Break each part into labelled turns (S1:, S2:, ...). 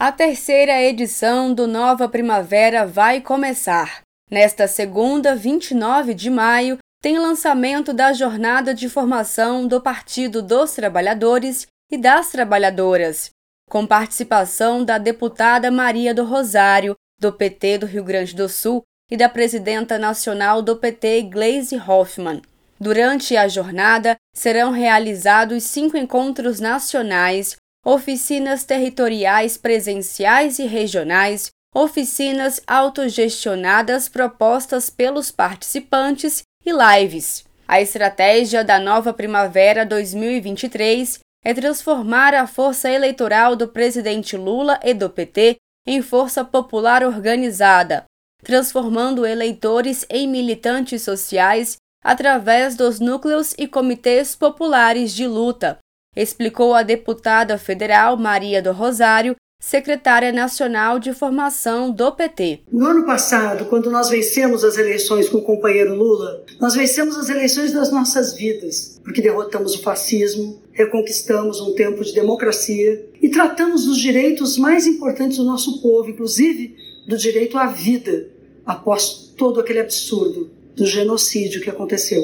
S1: A terceira edição do Nova Primavera vai começar. Nesta segunda, 29 de maio, tem lançamento da jornada de formação do Partido dos Trabalhadores e das Trabalhadoras, com participação da deputada Maria do Rosário, do PT do Rio Grande do Sul, e da presidenta nacional do PT, Gleisi Hoffmann. Durante a jornada, serão realizados cinco encontros nacionais oficinas territoriais presenciais e regionais, oficinas autogestionadas propostas pelos participantes e lives. A estratégia da nova Primavera 2023 é transformar a força eleitoral do presidente Lula e do PT em força popular organizada, transformando eleitores em militantes sociais através dos núcleos e comitês populares de luta, explicou a deputada federal Maria do Rosário, secretária nacional de formação do PT.
S2: No ano passado, quando nós vencemos as eleições com o companheiro Lula, nós vencemos as eleições das nossas vidas, porque derrotamos o fascismo, reconquistamos um tempo de democracia e tratamos dos direitos mais importantes do nosso povo, inclusive do direito à vida, após todo aquele absurdo do genocídio que aconteceu.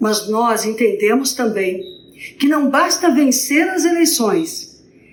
S2: Mas nós entendemos também que não basta vencer as eleições,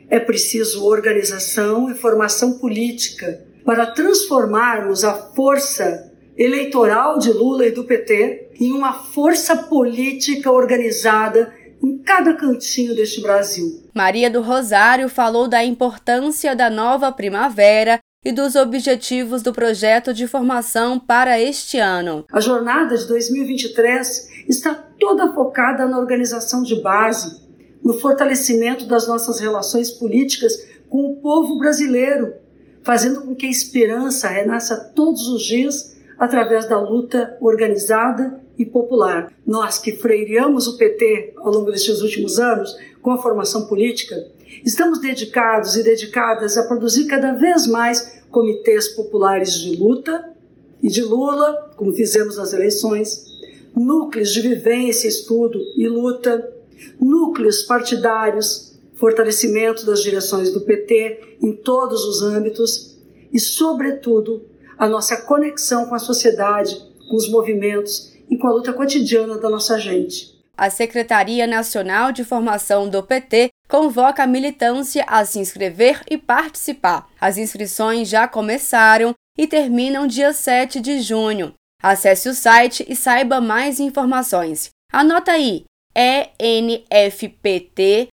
S2: é preciso organização e formação política para transformarmos a força eleitoral de Lula e do PT em uma força política organizada em cada cantinho deste Brasil.
S1: Maria do Rosário falou da importância da nova primavera e dos objetivos do projeto de formação para este ano.
S2: A jornada de 2023 está toda focada na organização de base, no fortalecimento das nossas relações políticas com o povo brasileiro, fazendo com que a esperança renasça todos os dias através da luta organizada e popular. Nós que freiriamos o PT ao longo destes últimos anos com a formação política, estamos dedicados e dedicadas a produzir cada vez mais comitês populares de luta e de Lula, como fizemos nas eleições, núcleos de vivência, estudo e luta, núcleos partidários, fortalecimento das direções do PT em todos os âmbitos e, sobretudo, a nossa conexão com a sociedade, com os movimentos e com a luta cotidiana da nossa gente.
S1: A Secretaria Nacional de Formação do PT convoca a militância a se inscrever e participar. As inscrições já começaram e terminam dia 7 de junho. Acesse o site e saiba mais informações. Anota aí: enfpt.org.br.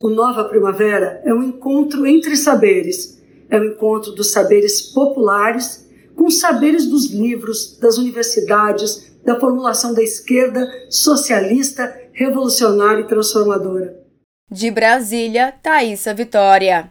S2: O Nova Primavera é um encontro entre saberes. É um encontro dos saberes populares com os saberes dos livros, das universidades, da formulação da esquerda socialista, revolucionária e transformadora.
S1: De Brasília, Thaisa Vitória.